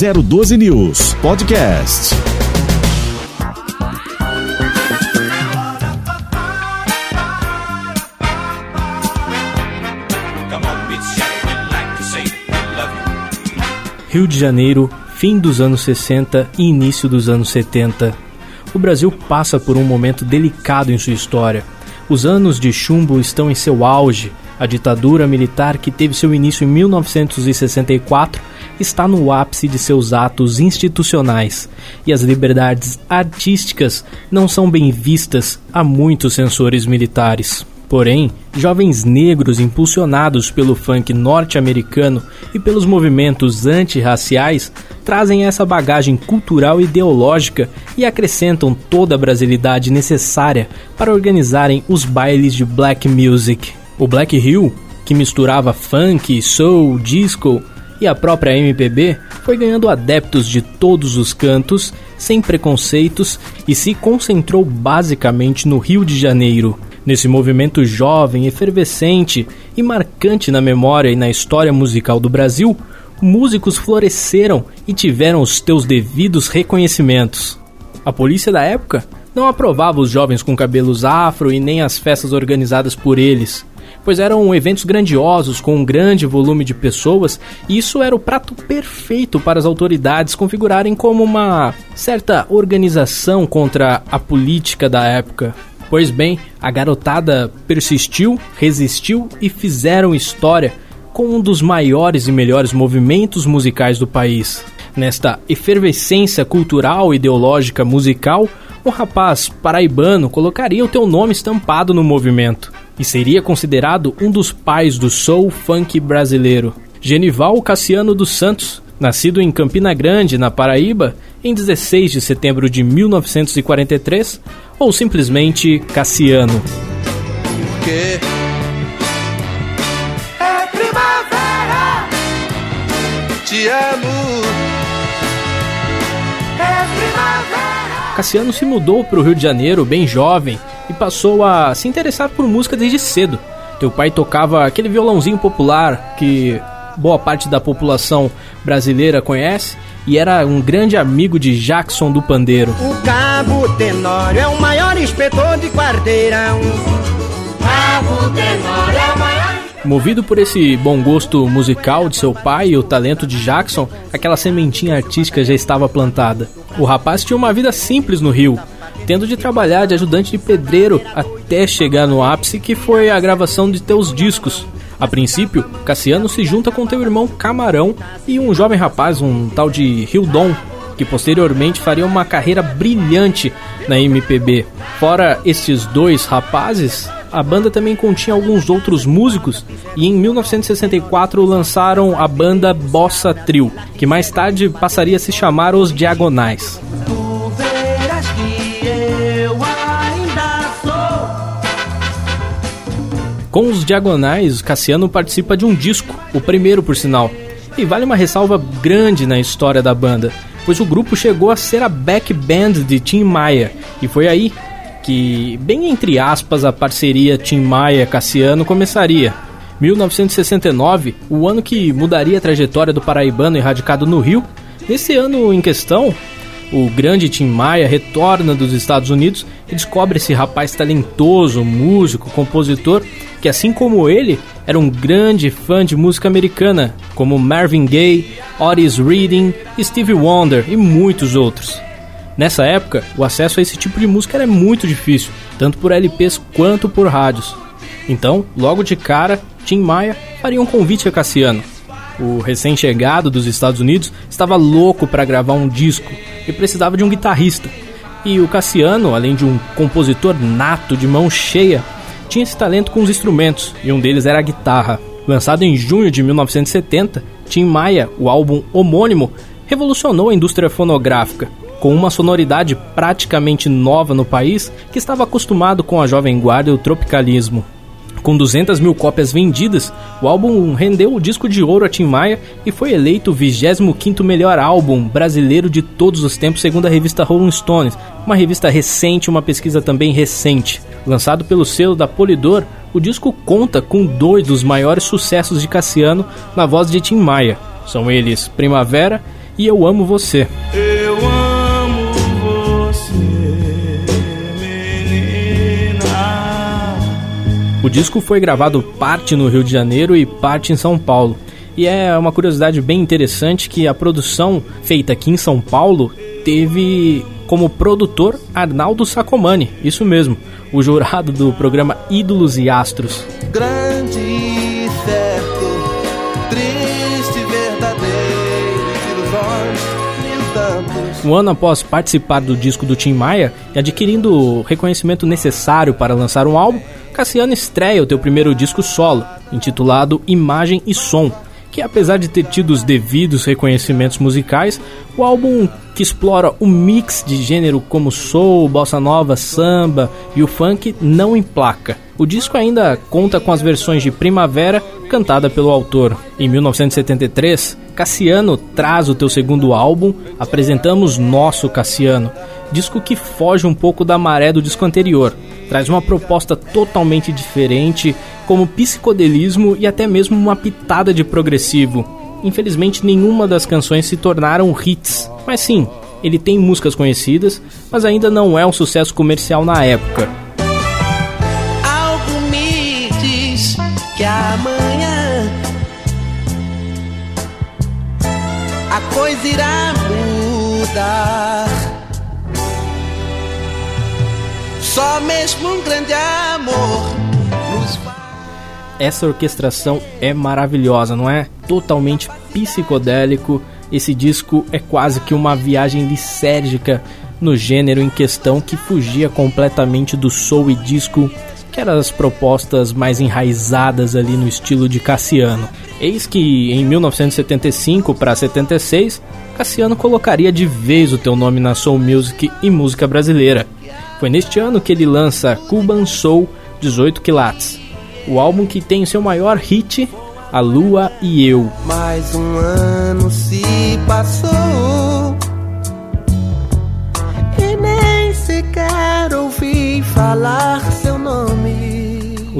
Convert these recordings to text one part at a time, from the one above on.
012 News Podcast. Rio de Janeiro, fim dos anos 60 e início dos anos 70. O Brasil passa por um momento delicado em sua história. Os anos de chumbo estão em seu auge. A ditadura militar, que teve seu início em 1964, está no ápice de seus atos institucionais, e as liberdades artísticas não são bem vistas a muitos censores militares. Porém, jovens negros impulsionados pelo funk norte-americano e pelos movimentos antirraciais trazem essa bagagem cultural e ideológica e acrescentam toda a brasilidade necessária para organizarem os bailes de black music. O Black Hill, que misturava funk, soul, disco e a própria MPB, foi ganhando adeptos de todos os cantos, sem preconceitos e se concentrou basicamente no Rio de Janeiro Nesse movimento jovem, efervescente e marcante na memória e na história musical do Brasil, músicos floresceram e tiveram os teus devidos reconhecimentos. A polícia da época não aprovava os jovens com cabelos afro e nem as festas organizadas por eles, pois eram eventos grandiosos com um grande volume de pessoas e isso era o prato perfeito para as autoridades configurarem como uma certa organização contra a política da época. Pois bem, a garotada persistiu, resistiu e fizeram história com um dos maiores e melhores movimentos musicais do país. Nesta efervescência cultural, ideológica, musical, um rapaz paraibano colocaria o teu nome estampado no movimento e seria considerado um dos pais do soul funk brasileiro. Genival Cassiano dos Santos, nascido em Campina Grande, na Paraíba, em 16 de setembro de 1943, ou simplesmente Cassiano. Porque é primavera, te amo. Cassiano se mudou para o Rio de Janeiro bem jovem e passou a se interessar por música desde cedo. Teu pai tocava aquele violãozinho popular que boa parte da população brasileira conhece e era um grande amigo de Jackson do Pandeiro. O Cabo Tenório é o maior inspetor de quarteirão. Cabo Tenório é o maior Movido por esse bom gosto musical de seu pai e o talento de Jackson, aquela sementinha artística já estava plantada. O rapaz tinha uma vida simples no Rio, tendo de trabalhar de ajudante de pedreiro até chegar no ápice que foi a gravação de teus discos, a princípio, Cassiano se junta com teu irmão Camarão e um jovem rapaz, um tal de Hildon, que posteriormente faria uma carreira brilhante na MPB. Fora esses dois rapazes, a banda também continha alguns outros músicos e em 1964 lançaram a banda Bossa Trio, que mais tarde passaria a se chamar Os Diagonais. Com os Diagonais, Cassiano participa de um disco, o primeiro por sinal. E vale uma ressalva grande na história da banda, pois o grupo chegou a ser a back band de Tim Maia, e foi aí que, bem entre aspas, a parceria Tim Maia-Cassiano começaria. 1969, o ano que mudaria a trajetória do paraibano erradicado no Rio. Nesse ano em questão, o grande Tim Maia retorna dos Estados Unidos e descobre esse rapaz talentoso, músico, compositor, que assim como ele, era um grande fã de música americana, como Marvin Gaye, Otis Reading, Stevie Wonder e muitos outros. Nessa época, o acesso a esse tipo de música era muito difícil, tanto por LPs quanto por rádios. Então, logo de cara, Tim Maia faria um convite a Cassiano. O recém-chegado dos Estados Unidos estava louco para gravar um disco e precisava de um guitarrista. E o Cassiano, além de um compositor nato de mão cheia, tinha esse talento com os instrumentos, e um deles era a guitarra. Lançado em junho de 1970, Tim Maia, o álbum homônimo, revolucionou a indústria fonográfica, com uma sonoridade praticamente nova no país que estava acostumado com a jovem guarda e o tropicalismo. Com 200 mil cópias vendidas, o álbum rendeu o disco de ouro a Tim Maia e foi eleito o 25º melhor álbum brasileiro de todos os tempos, segundo a revista Rolling Stones, uma revista recente, uma pesquisa também recente. Lançado pelo selo da Polydor, o disco conta com dois dos maiores sucessos de Cassiano na voz de Tim Maia. São eles Primavera e Eu Amo Você. O disco foi gravado parte no Rio de Janeiro e parte em São Paulo. E é uma curiosidade bem interessante que a produção feita aqui em São Paulo teve como produtor Arnaldo Sacomani, isso mesmo, o jurado do programa Ídolos e Astros. Grande e certo, triste, verdadeiro, ilusões. Um ano após participar do disco do Tim Maia e adquirindo o reconhecimento necessário para lançar um álbum, Cassiano estreia o teu primeiro disco solo, intitulado Imagem e Som, que apesar de ter tido os devidos reconhecimentos musicais, o álbum que explora o mix de gênero como soul, bossa nova, samba e o funk não emplaca. O disco ainda conta com as versões de Primavera cantada pelo autor. Em 1973, Cassiano traz o teu segundo álbum, apresentamos Nosso Cassiano, disco que foge um pouco da maré do disco anterior. Traz uma proposta totalmente diferente, como psicodelismo e até mesmo uma pitada de progressivo. Infelizmente, nenhuma das canções se tornaram hits, mas sim, ele tem músicas conhecidas, mas ainda não é um sucesso comercial na época. Algo me diz que amanhã a coisa irá mudar. Só mesmo um grande amor nos. Essa orquestração é maravilhosa, não é? Totalmente psicodélico. Esse disco é quase que uma viagem lisérgica no gênero em questão que fugia completamente do soul e disco, que eram as propostas mais enraizadas ali no estilo de Cassiano. Eis que em 1975 para 76, Cassiano colocaria de vez o teu nome na soul music e música brasileira. Foi neste ano que ele lança Cuban Soul 18 Quilates, o álbum que tem seu maior hit, A Lua e Eu. Mais um ano se passou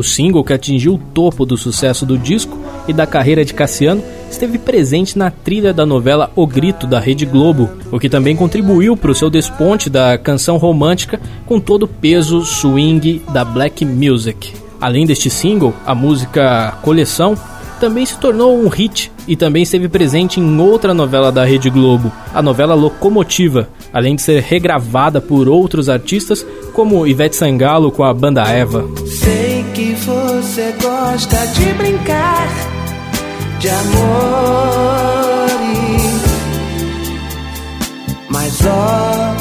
O single que atingiu o topo do sucesso do disco e da carreira de Cassiano esteve presente na trilha da novela O Grito da Rede Globo, o que também contribuiu para o seu desponte da canção romântica com todo o peso swing da black music. Além deste single, a música Coleção também se tornou um hit e também esteve presente em outra novela da Rede Globo, a novela Locomotiva, além de ser regravada por outros artistas como Ivete Sangalo com a banda Eva. Sei que você gosta de brincar de amor, mas ó.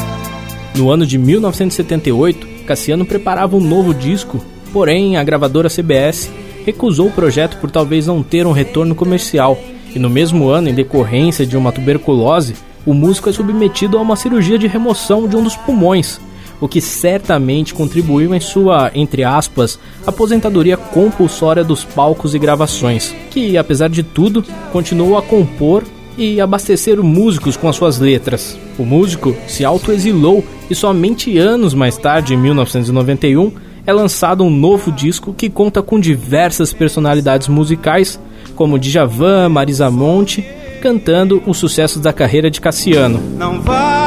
No ano de 1978, Cassiano preparava um novo disco, porém a gravadora CBS recusou o projeto por talvez não ter um retorno comercial. E no mesmo ano, em decorrência de uma tuberculose, o músico é submetido a uma cirurgia de remoção de um dos pulmões, o que certamente contribuiu em sua, entre aspas, aposentadoria compulsória dos palcos e gravações, que, apesar de tudo, continuou a compor e abastecer músicos com as suas letras. O músico se autoexilou e somente anos mais tarde, em 1991, é lançado um novo disco que conta com diversas personalidades musicais, como Djavan, Marisa Monte, cantando os sucessos da carreira de Cassiano. Não vá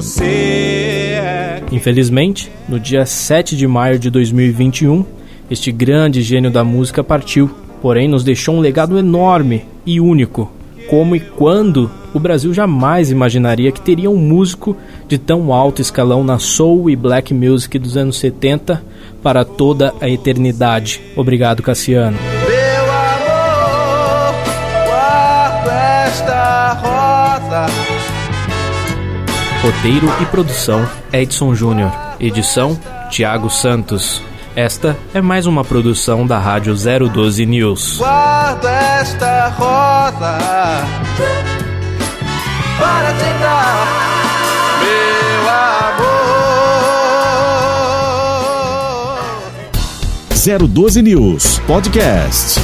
você é. Infelizmente, no dia 7 de maio de 2021, este grande gênio da música partiu, porém nos deixou um legado enorme e único. Como e quando o Brasil jamais imaginaria que teria um músico de tão alto escalão na soul e black music dos anos 70 para toda a eternidade. Obrigado, Cassiano. Roteiro e produção Edson Júnior. Edição Tiago Santos. Esta é mais uma produção da Rádio 012 News. Guardo esta rosa para te dar, meu amor. 012 News Podcast.